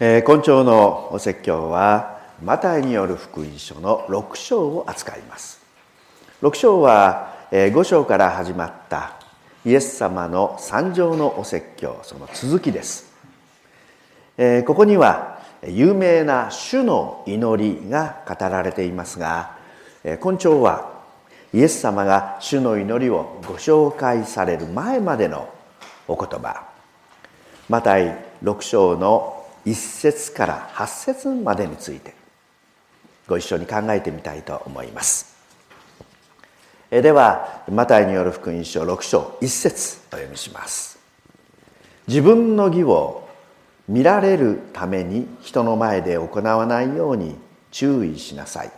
えー、今朝のお説教はマタイによる福音書の6章を扱います。6章は5章から始まったイエス様の三条のお説教その続きです。ここには有名な主の祈りが語られていますが今朝はイエス様が主の祈りをご紹介される前までのお言葉。マタイ6章の1節から8節までについてご一緒に考えてみたいと思います。ではマタイによる福音書6章1節お読みします。自分の義を見られるために人の前で行わないように注意しなさい。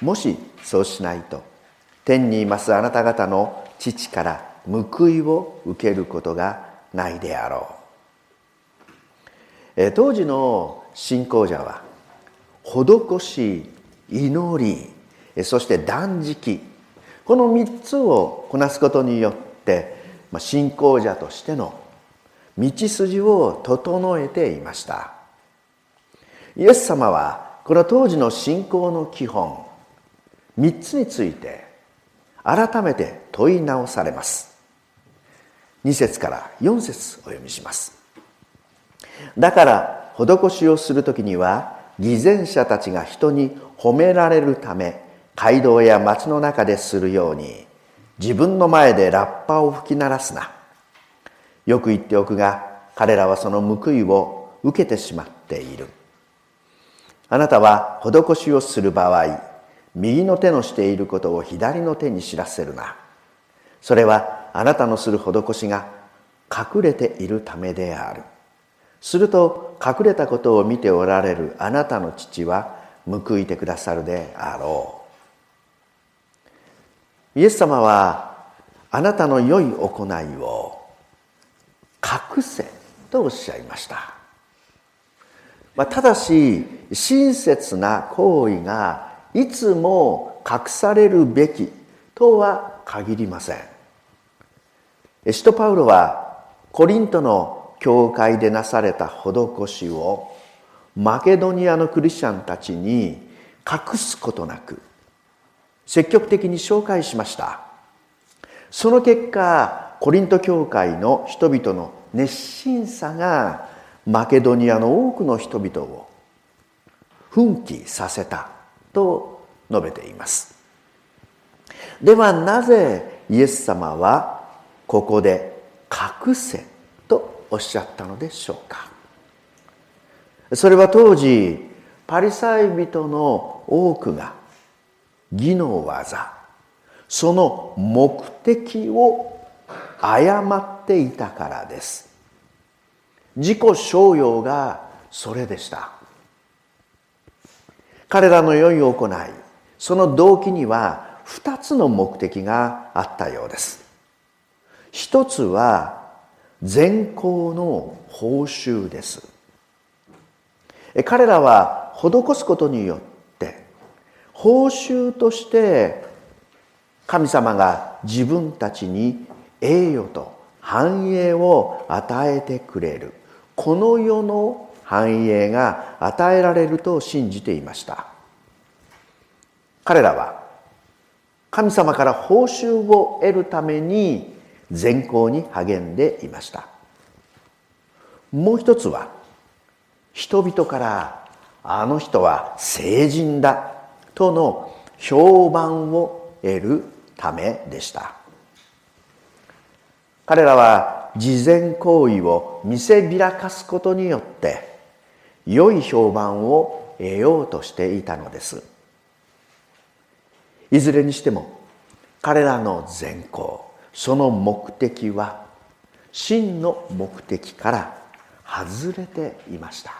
もしそうしないと天にいますあなた方の父から報いを受けることがないであろう。当時の信仰者は施し祈りそして断食。この3つをこなすことによって信仰者としての道筋を整えていました。イエス様はこの当時の信仰の基本3つについて改めて問い直されます。2節から4節お読みします。だから施しをする時には偽善者たちが人に褒められるため街道や街の中でするように自分の前でラッパを吹き鳴らすな。よく言っておくが彼らはその報いを受けてしまっている。あなたは施しをする場合右の手のしていることを左の手に知らせるな。それはあなたのする施しが隠れているためである。すると隠れたことを見ておられるあなたの父は報いてくださるであろう。イエス様はあなたの良い行いを隠せとおっしゃいました、まあ、ただし親切な行為がいつも隠されるべきとは限りません。使徒パウロはコリントの教会でなされた施しをマケドニアのクリスチャンたちに隠すことなく積極的に紹介しました。その結果コリント教会の人々の熱心さがマケドニアの多くの人々を奮起させたと述べています。ではなぜイエス様はここで隠せおっしゃったのでしょうか。それは当時パリサイ人の多くが義の技その目的を誤っていたからです。自己商用がそれでした。彼らの良い行いその動機には二つの目的があったようです。一つは善行の報酬です。彼らは施すことによって報酬として神様が自分たちに栄誉と繁栄を与えてくれる。この世の繁栄が与えられると信じていました。彼らは神様から報酬を得るために善行に励んでいました。もう一つは人々からあの人は聖人だとの評判を得るためでした。彼らは慈善行為を見せびらかすことによって良い評判を得ようとしていたのです。いずれにしても彼らの善行その目的は真の目的から外れていました。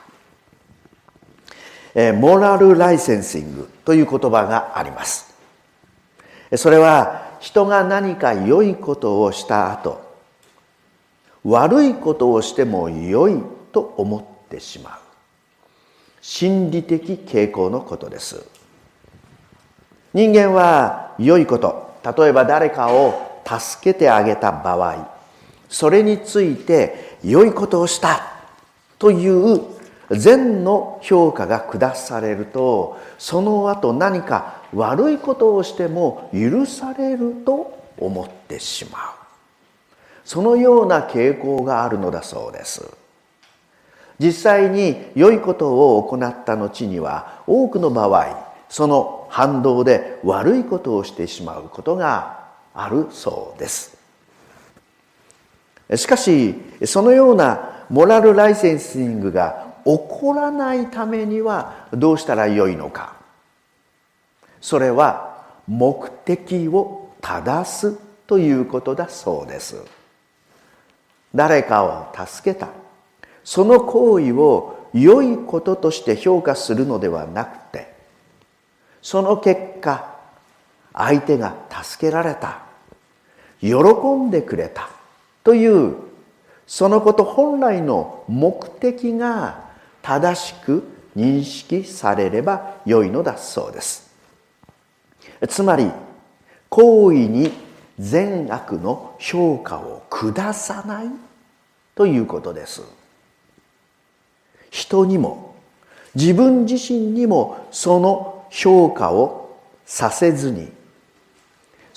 えモラルライセンシングという言葉があります。それは人が何か良いことをした後悪いことをしても良いと思ってしまう。心理的傾向のことです。人間は良いこと例えば誰かを助けてあげた場合それについて良いことをしたという善の評価が下されるとその後何か悪いことをしても許されると思ってしまう。そのような傾向があるのだそうです。実際に良いことを行った後には多くの場合その反動で悪いことをしてしまうことがあるそうです。しかしそのようなモラルライセンシングが起こらないためにはどうしたらよいのか。それは目的を正すということだそうです。誰かを助けた。その行為を良いこととして評価するのではなくてその結果相手が助けられた。喜んでくれた。というそのこと本来の目的が正しく認識されればよいのだそうです。つまり行為に善悪の評価を下さないということです。人にも自分自身にもその評価をさせずに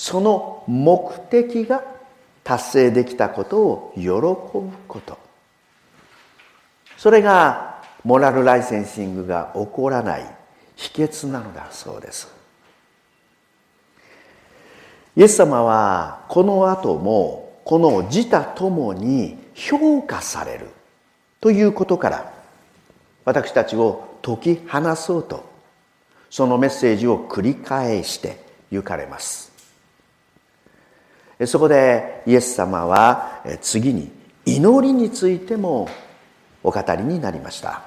その目的が達成できたことを喜ぶこと。それがモラルライセンシングが起こらない秘訣なのだそうです。イエス様はこの後もこの自他ともに評価されるということから私たちを解き放そうとそのメッセージを繰り返して行かれます。そこでイエス様は次に祈りについてもお語りになりました。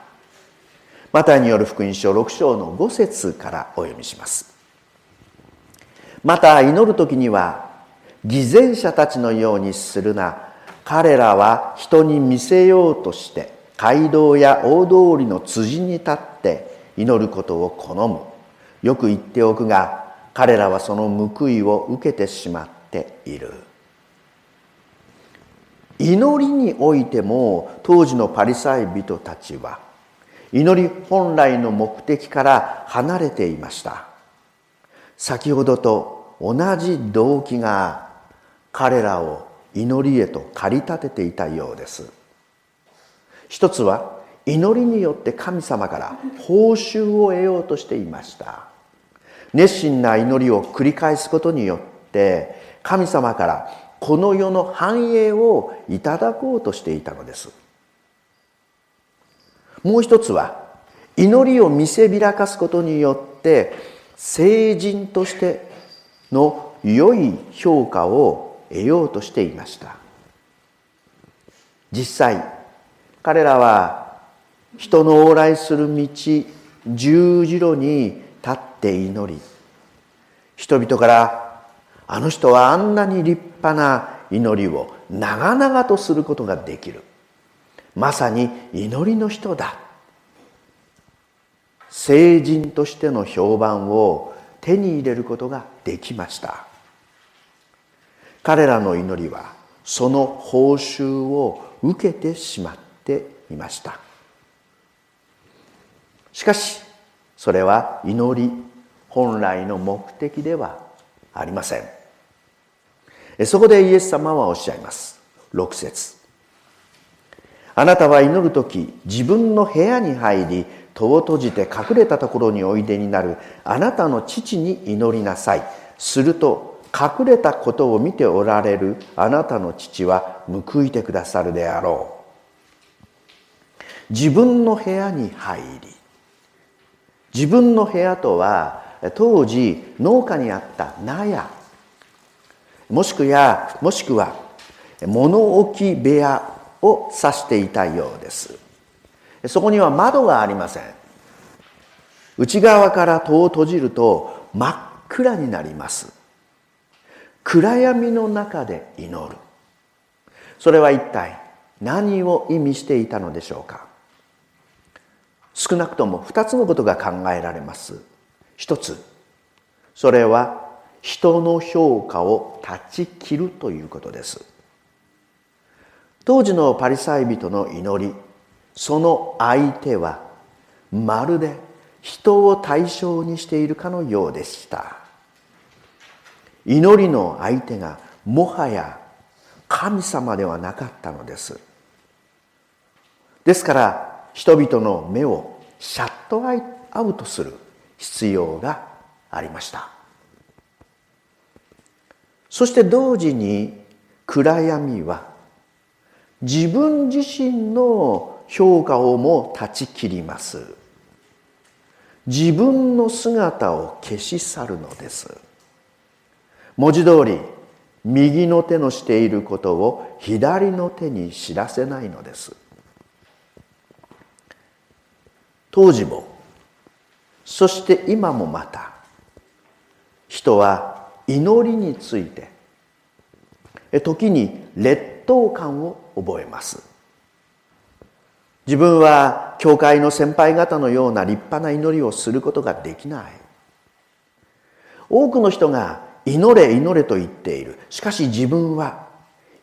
マタイによる福音書6章の5節からお読みします。また祈る時には偽善者たちのようにするな。彼らは人に見せようとして街道や大通りの辻に立って祈ることを好む。よく言っておくが彼らはその報いを受けてしまった。ている。祈りにおいても当時のパリサイ人たちは祈り本来の目的から離れていました。先ほどと同じ動機が彼らを祈りへと駆り立てていたようです。一つは祈りによって神様から報酬を得ようとしていました。熱心な祈りを繰り返すことによって神様からこの世の繁栄をいただこうとしていたのです。もう一つは祈りを見せびらかすことによって聖人としての良い評価を得ようとしていました。実際彼らは人の往来する道十字路に立って祈り人々からあの人はあんなに立派な祈りを長々とすることができる。まさに祈りの人だ。聖人としての評判を手に入れることができました。彼らの祈りはその報酬を受けてしまっていました。しかしそれは祈り本来の目的ではありません。そこでイエス様はおっしゃいます。6節。あなたは祈る時自分の部屋に入り戸を閉じて隠れたところにおいでになる。あなたの父に祈りなさい。すると隠れたことを見ておられる。あなたの父は報いてくださるであろう。自分の部屋に入り。自分の部屋とは当時農家にあった納屋。もしくやもしくは物置部屋を指していたようです。そこには窓がありません。内側から戸を閉じると真っ暗になります。暗闇の中で祈る。それは一体何を意味していたのでしょうか。少なくとも2つのことが考えられます。一つそれは人の評価を断ち切るということです。当時のパリサイ人の祈りその相手はまるで人を対象にしているかのようでした。祈りの相手がもはや神様ではなかったのです。ですから人々の目をシャットアウトする必要がありました。そして同時に暗闇は自分自身の評価をも断ち切ります。自分の姿を消し去るのです。文字通り右の手のしていることを左の手に知らせないのです。当時もそして今もまた人は祈りについて。時に劣等感を覚えます。自分は教会の先輩方のような立派な祈りをすることができない。多くの人が祈れ祈れと言っている。しかし自分は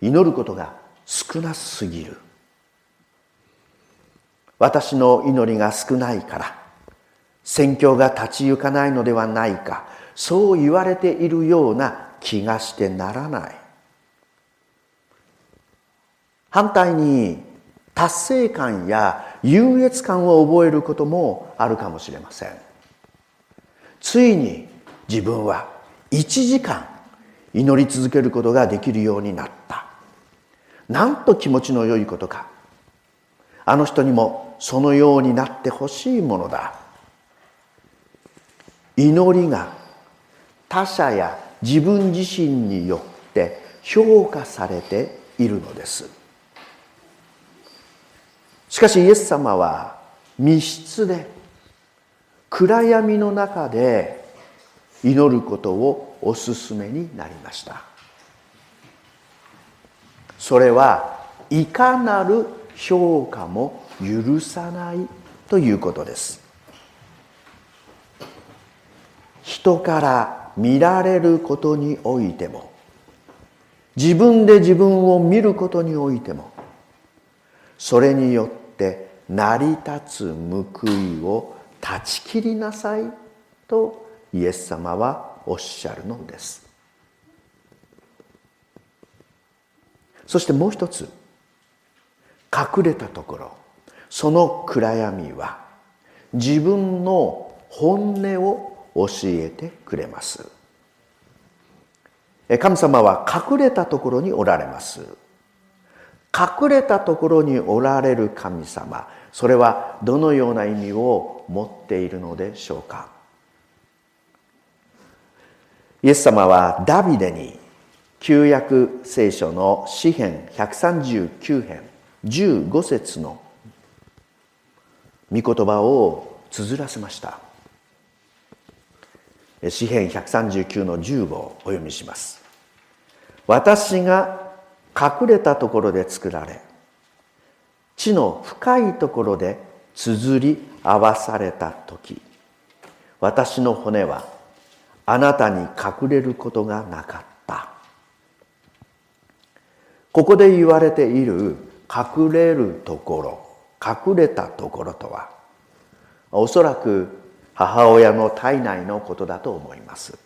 祈ることが少なすぎる。私の祈りが少ないから。宣教が立ち行かないのではないか。そう言われているような気がしてならない。反対に達成感や優越感を覚えることもあるかもしれません。ついに自分は1時間祈り続けることができるようになった。なんと気持ちの良いことか。あの人にもそのようになってほしいものだ。祈りが他者や自分自身によって評価されているのです。しかしイエス様は密室で暗闇の中で祈ることをお勧めになりました。それはいかなる評価も許さないということです。人から見られることにおいても自分で自分を見ることにおいてもそれによって成り立つ報いを断ち切りなさいとイエス様はおっしゃるのです。そしてもう一つ隠れたところその暗闇は自分の本音を教えてくれます。神様は隠れたところにおられます。隠れたところにおられる神様それはどのような意味を持っているのでしょうか。イエス様はダビデに旧約聖書の詩編139編15節の御言葉を綴らせました。詩編139の15をお読みします。私が隠れたところで作られ地の深いところで綴り合わされた時私の骨はあなたに隠れることがなかった。ここで言われている隠れるところ隠れたところとはおそらく母親の体内のことだと思います。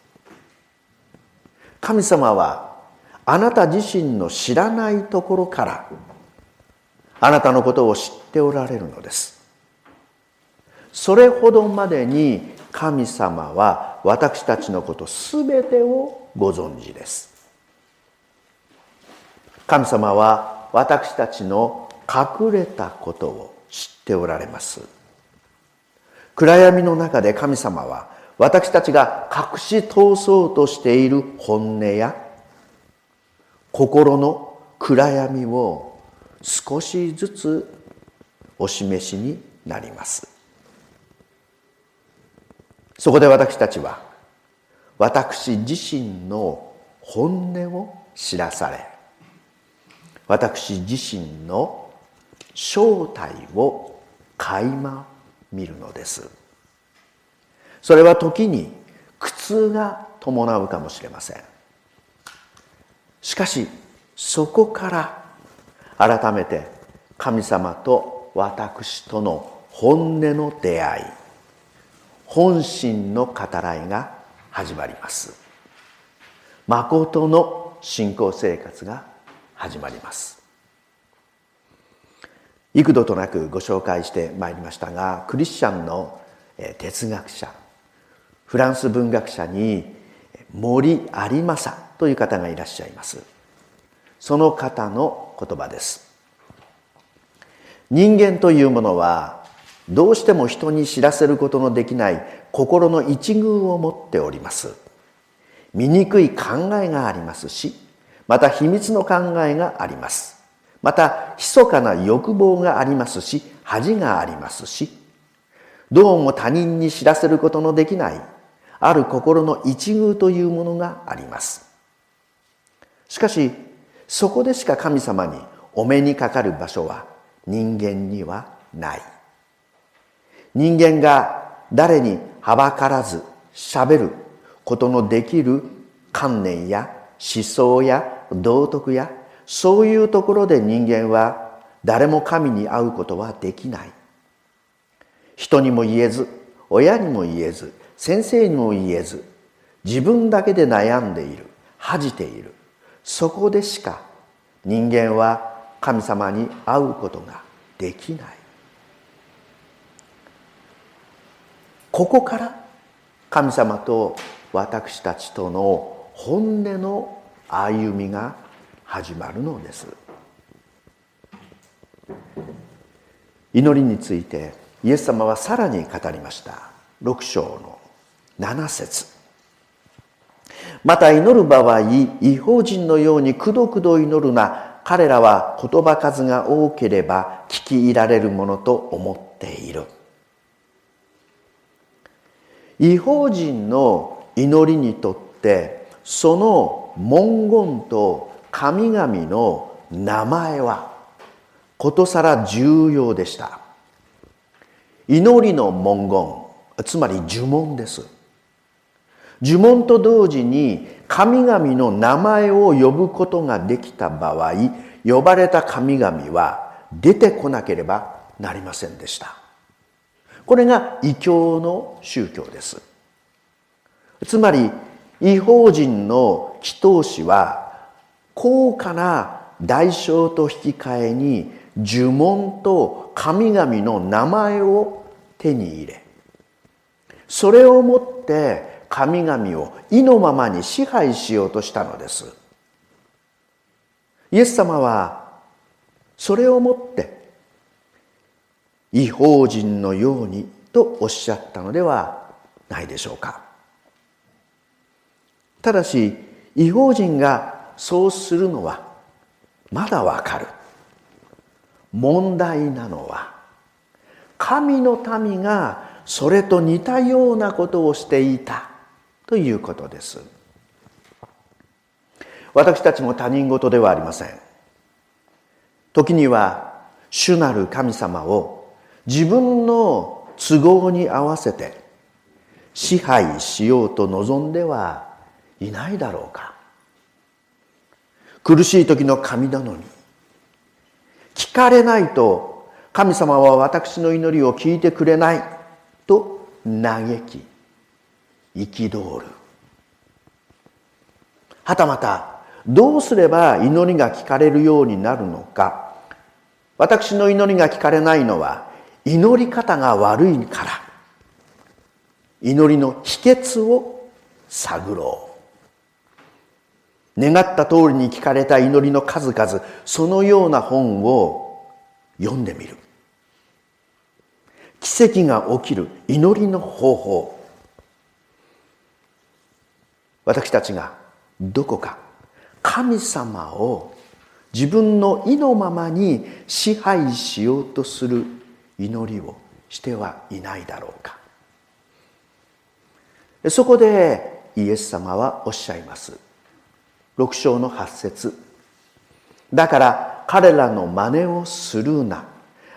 神様はあなた自身の知らないところからあなたのことを知っておられるのです。それほどまでに神様は私たちのことすべてをご存知です。神様は私たちの隠れたことを知っておられます。暗闇の中で神様は私たちが隠し通そうとしている本音や心の暗闇を少しずつお示しになります。そこで私たちは私自身の本音を知らされ私自身の正体を垣間見るのです。それは時に苦痛が伴うかもしれません。しかしそこから改めて神様と私との本音の出会い本心の語らいが始まります。誠の信仰生活が始まります。幾度となくご紹介してまいりましたがクリスチャンの哲学者フランス文学者に森有正という方がいらっしゃいます。その方の言葉です。人間というものはどうしても人に知らせることのできない心の一遇を持っております。醜い考えがありますしまた秘密の考えがあります。また密かな欲望がありますし恥がありますしどうも他人に知らせることのできないある心の一遇というものがあります。しかしそこでしか神様にお目にかかる場所は人間にはない。人間が誰にはばからずしゃべることのできる観念や思想や道徳やそういうところで人間は誰も神に会うことはできない。人にも言えず親にも言えず先生にも言えず自分だけで悩んでいる恥じている。そこでしか人間は神様に会うことができない。ここから神様と私たちとの本音の歩みが始まるのです。祈りについてイエス様はさらに語りました。6章の7節。また祈る場合違法人のようにくどくど祈るな。彼らは言葉数が多ければ聞き入られるものと思っている。違法人の祈りにとってその文言と神々の名前はことさら重要でした。祈りの文言つまり呪文です。呪文と同時に神々の名前を呼ぶことができた場合呼ばれた神々は出てこなければなりませんでした。これが異教の宗教です。つまり違法人の祈祷師は高価な代償と引き換えに呪文と神々の名前を手に入れ。それをもって神々を意のままに支配しようとしたのです。イエス様はそれをもって違法人のようにとおっしゃったのではないでしょうか。ただし違法人がそうするのはまだわかる。問題なのは神の民がそれと似たようなことをしていたということです。私たちも他人事ではありません。時には主なる神様を自分の都合に合わせて支配しようと望んではいないだろうか。苦しい時の神頼み聞かれないと神様は私の祈りを聞いてくれないと嘆き憤る。はたまたどうすれば祈りが聞かれるようになるのか。私の祈りが聞かれないのは祈り方が悪いから。祈りの秘訣を探ろう。願った通りに聞かれた祈りの数々そのような本を読んでみる。奇跡が起きる祈りの方法。私たちがどこか神様を自分の意のままに支配しようとする祈りをしてはいないだろうか。そこでイエス様はおっしゃいます。六章の八節。だから彼らの真似をするな。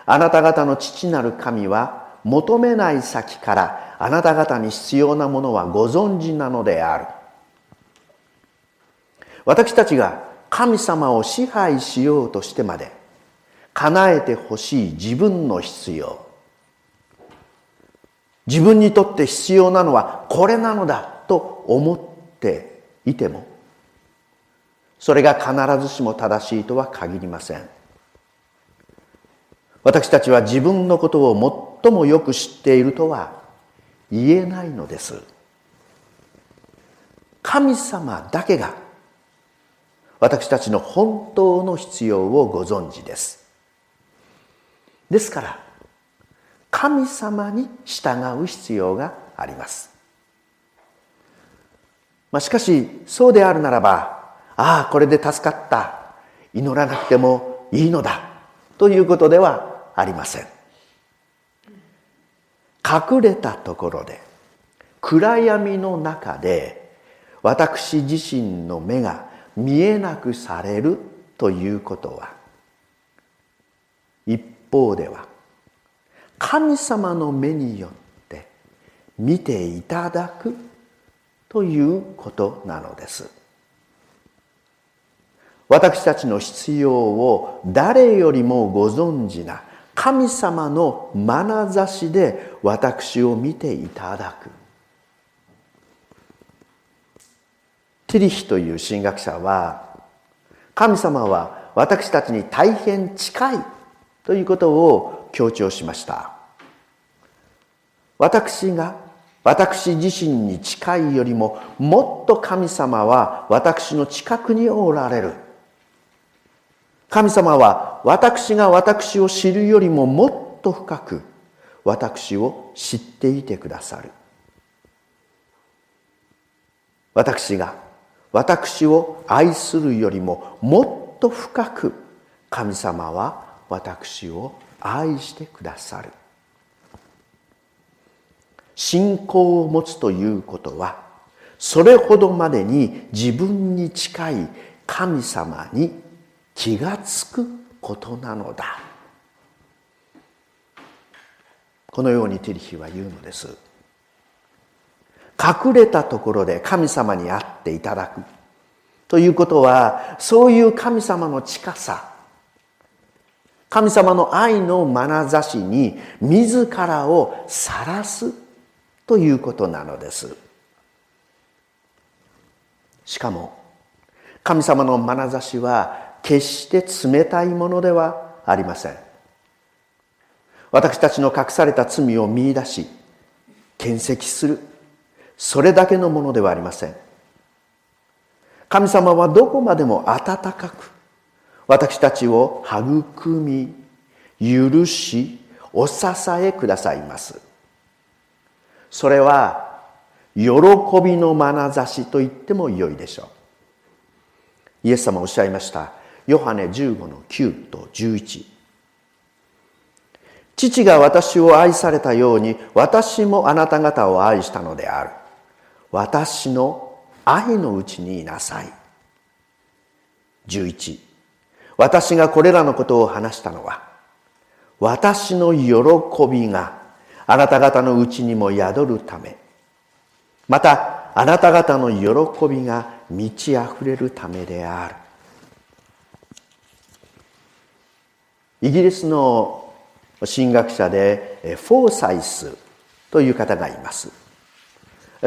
あなた方の父なる神は求めない先からあなた方に必要なものはご存知なのである。私たちが神様を支配しようとしてまで叶えてほしい自分の必要。自分にとって必要なのはこれなのだと思っていてもそれが必ずしも正しいとは限りません。私たちは自分のことを最もよく知っているとは言えないのです。神様だけが私たちの本当の必要をご存知です。ですから神様に従う必要があります、まあ、しかしそうであるならばああこれで助かった。祈らなくてもいいのだ。ということではありません。隠れたところで暗闇の中で私自身の目が見えなくされるということは一方では神様の目によって見ていただくということなのです。私たちの必要を誰よりもご存知な神様の眼差しで私を見ていただく。ティリヒという神学者は神様は私たちに大変近いということを強調しました。私が私自身に近いよりももっと神様は私の近くにおられる。神様は私が私を知るよりももっと深く私を知っていてくださる。私が私を愛するよりももっと深く神様は私を愛してくださる。信仰を持つということはそれほどまでに自分に近い神様に気がつくことなのだ。このようにティリヒは言うのです。隠れたところで神様に会っていただく。ということはそういう神様の近さ。神様の愛の眼差しに自らを晒すということなのです。しかも神様の眼差しは決して冷たいものではありません。私たちの隠された罪を見出し検責する。それだけのものではありません。神様はどこまでも温かく私たちを育み許しお支えくださいます。それは喜びの眼差しと言ってもよいでしょう。イエス様おっしゃいました。ヨハネ15の9と11父が私を愛されたように私もあなた方を愛したのである。私の愛のうちにいなさい。11私がこれらのことを話したのは私の喜びがあなた方のうちにも宿るため。またあなた方の喜びが満ち溢れるためである。イギリスの神学者でフォーサイスという方がいます。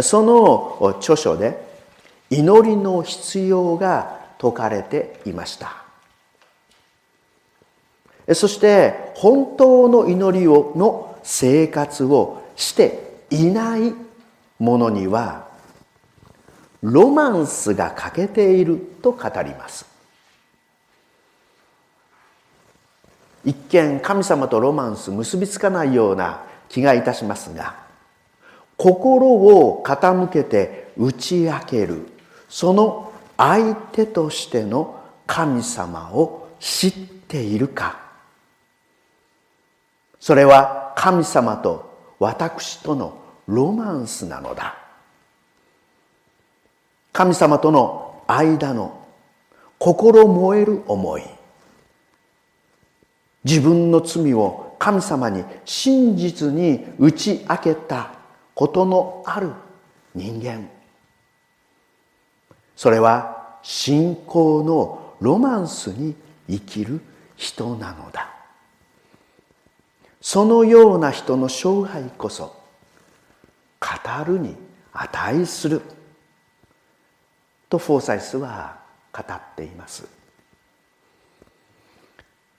その著書で祈りの必要が説かれていました。そして本当の祈りをの生活をしていない者にはロマンスが欠けていると語ります。一見神様とロマンス結びつかないような気がいたしますが心を傾けて打ち明けるその相手としての神様を知っているか。それは神様と私とのロマンスなのだ。神様との間の心燃える思い。自分の罪を神様に真実に打ち明けたことのある人間。それは信仰のロマンスに生きる人なのだ。そのような人の勝敗こそ語るに値する。とフォーサイスは語っています。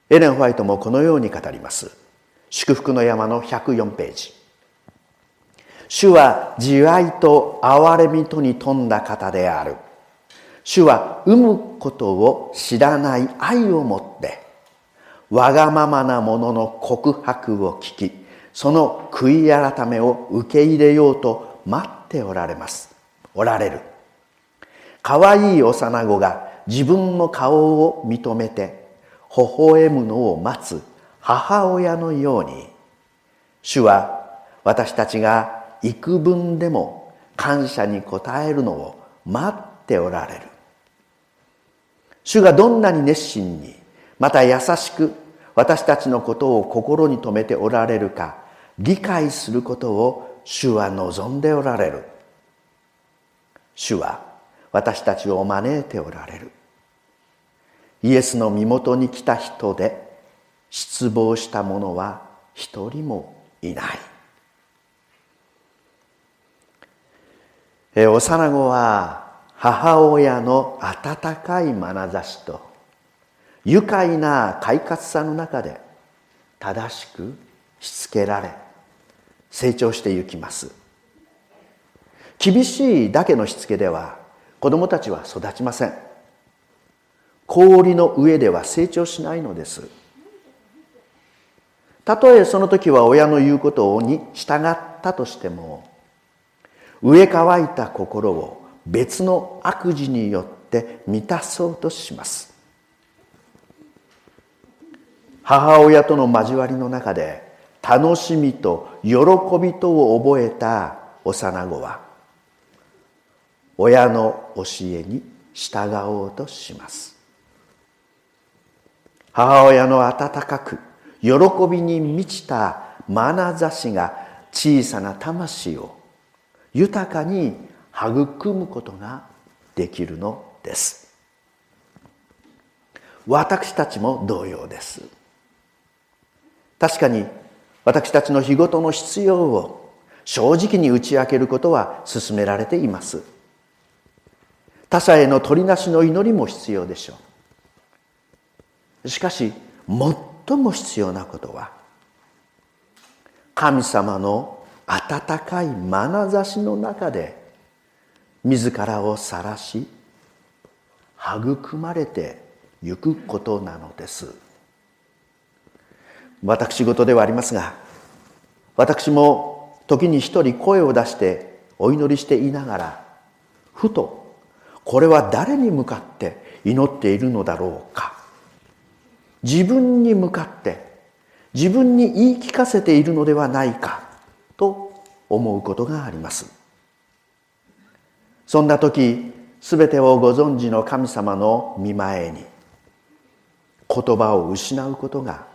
エレン・ホワイトもこのように語ります。祝福の山の104ページ。主は慈愛と憐れみとに富んだ方である。主は生むことを知らない愛をもってわがままな者の告白を聞きその悔い改めを受け入れようと待っておられます。おられる。かわいい幼子が自分の顔を認めて微笑むのを待つ母親のように。主は私たちが幾分でも感謝に応えるのを待っておられる。主がどんなに熱心にまた優しく私たちのことを心に留めておられるか理解することを主は望んでおられる。主は私たちを招いておられる。イエスの身元に来た人で失望した者は一人もいない。幼子は母親の温かい眼差しと愉快な快活さの中で正しくしつけられ成長してゆきます。厳しいだけのしつけでは子供たちは育ちません。氷の上では成長しないのです。たとえその時は親の言うことに従ったとしても植え乾いた心を別の悪事によって満たそうとします。母親との交わりの中で楽しみと喜びとを覚えた幼子は親の教えに従おうとします。母親の温かく喜びに満ちた眼差しが小さな魂を豊かに育むことができるのです。私たちも同様です。確かに私たちの日ごとの必要を正直に打ち明けることは進められています。他者への取りなしの祈りも必要でしょう。しかし最も必要なことは神様の温かい眼差しの中で自らを晒し育まれてゆくことなのです。私事ではありますが私も時に一人声を出してお祈りしていながらふとこれは誰に向かって祈っているのだろうか。自分に向かって自分に言い聞かせているのではないかと思うことがあります。そんな時全てをご存知の神様の見前に言葉を失うことが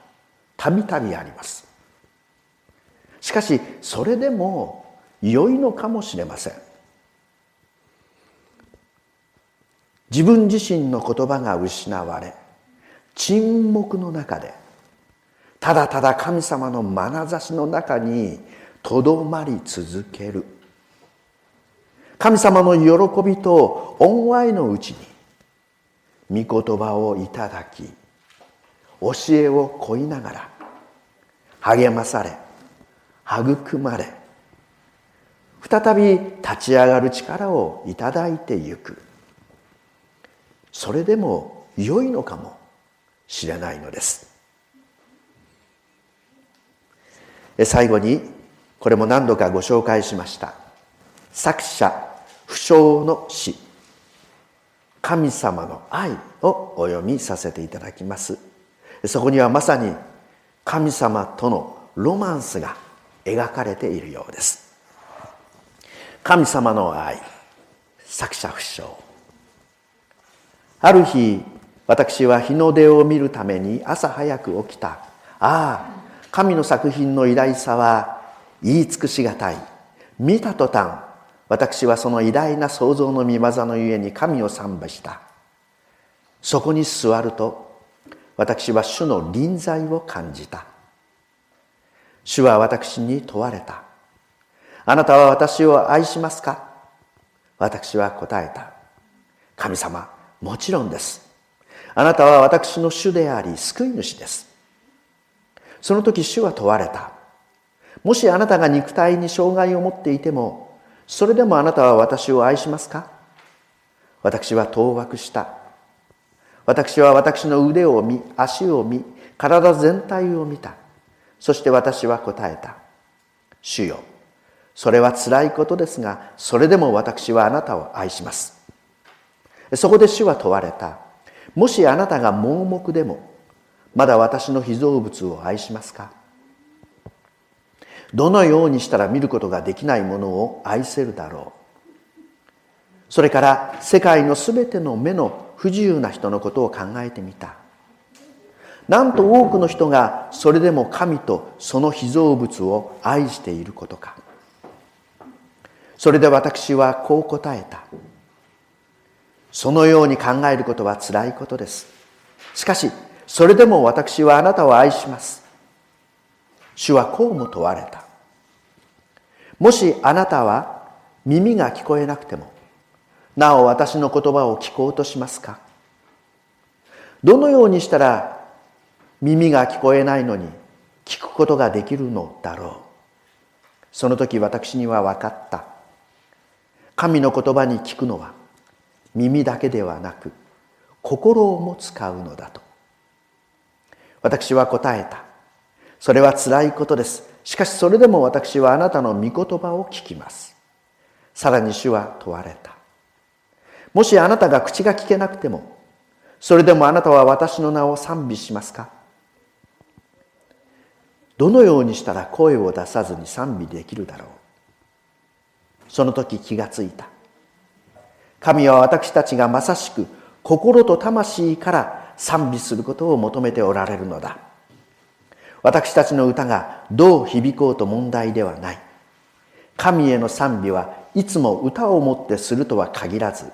たびたびあります。しかしそれでも良いのかもしれません。自分自身の言葉が失われ沈黙の中でただただ神様の眼差しの中にとどまり続ける。神様の喜びと恩愛のうちに御言葉をいただき教えを乞いながら励まされ育まれ再び立ち上がる力をいただいてゆく。それでも良いのかも。しれないのです。最後にこれも何度かご紹介しました。作者不詳の詩神様の愛をお読みさせていただきます。そこにはまさに神様とのロマンスが描かれているようです。神様の愛作者不詳。ある日私は日の出を見るために朝早く起きたああ神の作品の偉大さは言い尽くしがたい見た途端私はその偉大な創造の御業のゆえに神を賛美したそこに座ると私は主の臨在を感じた主は私に問われた。あなたは私を愛しますか？私は答えた。神様、もちろんです。あなたは私の主であり、救い主です。その時主は問われた。もしあなたが肉体に障害を持っていても、それでもあなたは私を愛しますか？私は当惑した。私は私の腕を見、足を見、体全体を見た。そして私は答えた。主よ、それは辛いことですが、それでも私はあなたを愛します。そこで主は問われた。もしあなたが盲目でも、まだ私の被造物を愛しますか？どのようにしたら見ることができないものを愛せるだろう？それから世界のすべての目の不自由な人のことを考えてみた。なんと多くの人がそれでも神とその被造物を愛していることか。それで私はこう答えた。そのように考えることはつらいことです。しかしそれでも私はあなたを愛します。主はこうも問われた。もしあなたは耳が聞こえなくてもなお私の言葉を聞こうとしますか？どのようにしたら耳が聞こえないのに聞くことができるのだろう？その時私には分かった。神の言葉に聞くのは耳だけではなく心をも使うのだと。私は答えた。それはつらいことです。しかしそれでも私はあなたの御言葉を聞きます。さらに主は問われた。もしあなたが口が聞けなくてもそれでもあなたは私の名を賛美しますか？どのようにしたら声を出さずに賛美できるだろう？その時気がついた。神は私たちがまさしく心と魂から賛美することを求めておられるのだ。私たちの歌がどう響こうと問題ではない。神への賛美はいつも歌をもってするとは限らず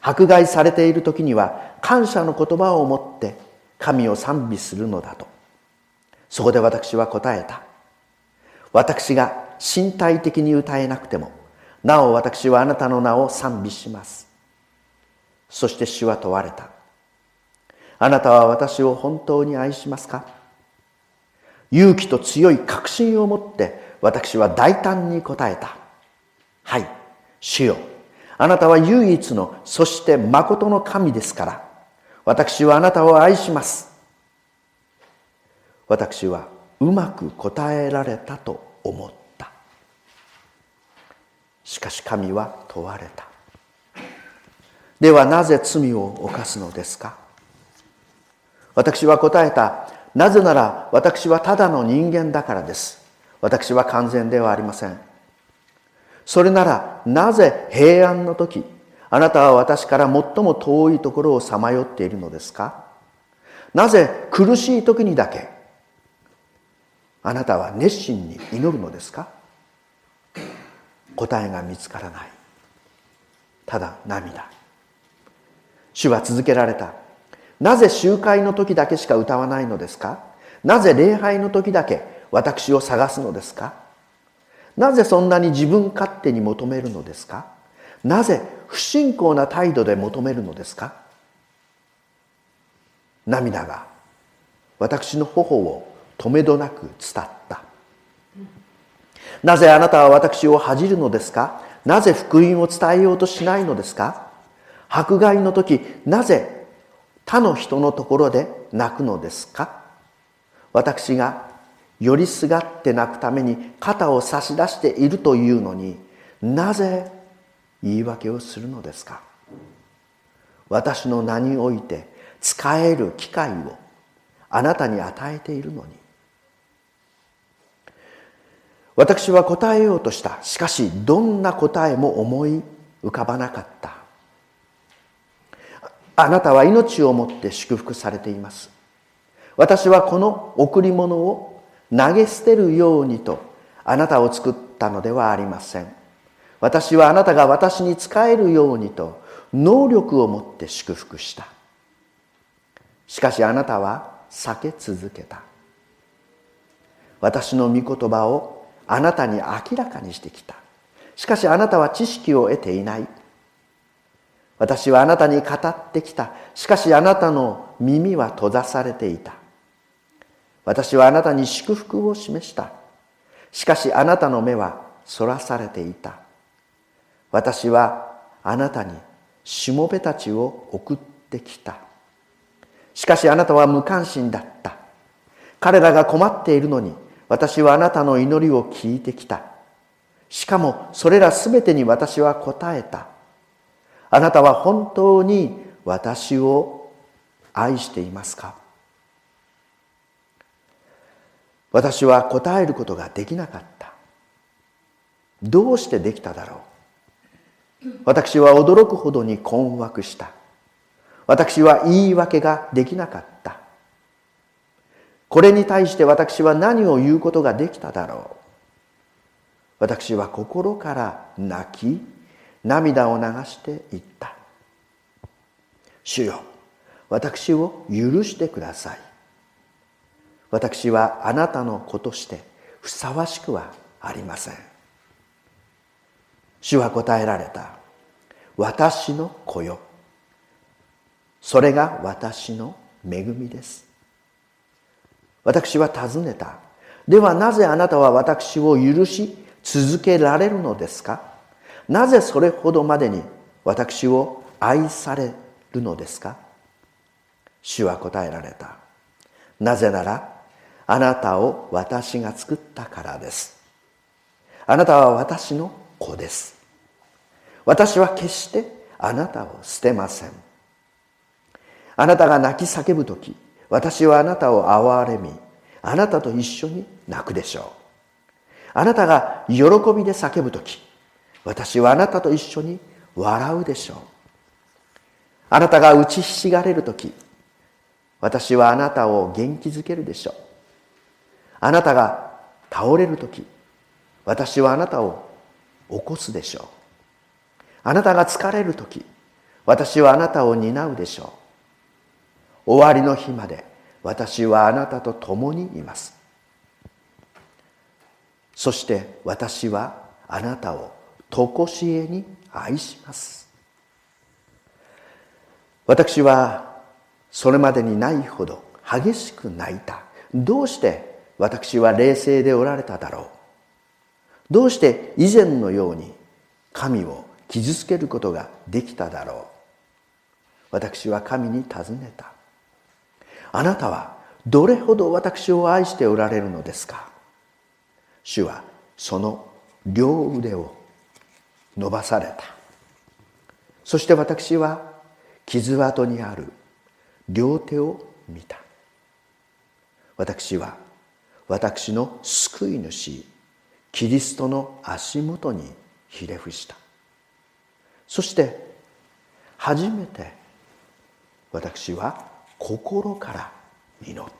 迫害されている時には感謝の言葉を持って神を賛美するのだと。そこで私は答えた。私が身体的に歌えなくてもなお私はあなたの名を賛美します。そして主は問われた。あなたは私を本当に愛しますか？勇気と強い確信を持って私は大胆に答えた。はい。主よ。あなたは唯一のそして誠の神ですから。私はあなたを愛します。私はうまく答えられたと思った。しかし神は問われた。ではなぜ罪を犯すのですか？私は答えた。なぜなら私はただの人間だからです。私は完全ではありません。それならなぜ平安の時あなたは私から最も遠いところをさまよっているのですか？なぜ苦しい時にだけあなたは熱心に祈るのですか？答えが見つからない。ただ涙。主は続けられた。なぜ集会の時だけしか歌わないのですか？なぜ礼拝の時だけ私を探すのですか？なぜそんなに自分勝手に求めるのですか？なぜ不信仰な態度で求めるのですか？涙が私の頬を止めどなく伝った。なぜあなたは私を恥じるのですか？なぜ福音を伝えようとしないのですか？迫害の時なぜ他の人のところで泣くのですか？私が寄りすがって泣くために肩を差し出しているというのになぜ言い訳をするのですか？私の名において使える機会をあなたに与えているのに私は答えようとした。しかしどんな答えも思い浮かばなかった。あなたは命をもって祝福されています。私はこの贈り物を投げ捨てるようにとあなたを作ったのではありません。私はあなたが私に仕えるようにと能力を持って祝福した。しかしあなたは避け続けた。私の御言葉をあなたに明らかにしてきた。しかしあなたは知識を得ていない。私はあなたに語ってきた。しかしあなたの耳は閉ざされていた。私はあなたに祝福を示した。しかしあなたの目はそらされていた。私はあなたにしもべたちを送ってきた。しかしあなたは無関心だった。彼らが困っているのに私はあなたの祈りを聞いてきた。しかもそれらすべてに私は答えた。あなたは本当に私を愛していますか？私は答えることができなかった。どうしてできただろう？私は驚くほどに困惑した。私は言い訳ができなかった。これに対して私は何を言うことができただろう。私は心から泣き涙を流して言った。主よ私を許してください。私はあなたの子としてふさわしくはありません。主は答えられた。私の子よ。それが私の恵みです。私は尋ねた。ではなぜあなたは私を許し続けられるのですか？なぜそれほどまでに私を愛されるのですか？主は答えられた。なぜならあなたを私が作ったからです。あなたは私の子です。私は決してあなたを捨てません。あなたが泣き叫ぶ時私はあなたを憐れみあなたと一緒に泣くでしょう。あなたが喜びで叫ぶ時私はあなたと一緒に笑うでしょう。あなたが打ちひしがれる時私はあなたを元気づけるでしょう。あなたが倒れる時私はあなたを起こすでしょう。あなたが疲れる時私はあなたを担うでしょう。終わりの日まで私はあなたと共にいます。そして私はあなたを常しえに愛します。私はそれまでにないほど激しく泣いた。どうして私は冷静でおられただろう。どうして以前のように神を傷つけることができただろう。私は神に尋ねた。あなたはどれほど私を愛しておられるのですか？主はその両腕を伸ばされた。そして私は傷跡にある両手を見た。私は私の救い主キリストの足元にひれ伏した。そして初めて私は心から祈っ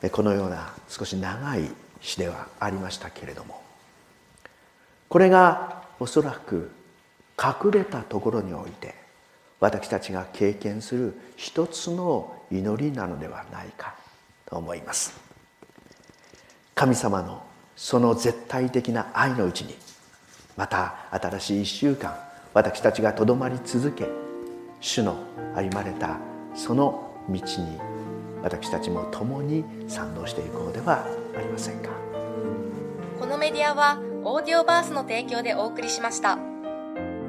た。このような少し長い詩ではありましたけれども。これがおそらく隠れたところにおいて私たちが経験する一つの祈りなのではないかと思います。神様のその絶対的な愛のうちにまた新しい一週間私たちがとどまり続け主の歩まれたその道に私たちも共に賛同していこうではありませんか。このメディアはオーディオバースの提供でお送りしました。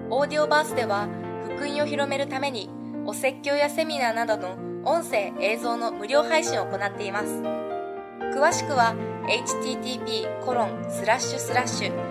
オーディオバースでは福音を広めるためにお説教やセミナーなどの音声映像の無料配信を行っています。詳しくは http コロンスラッシュスラッシュ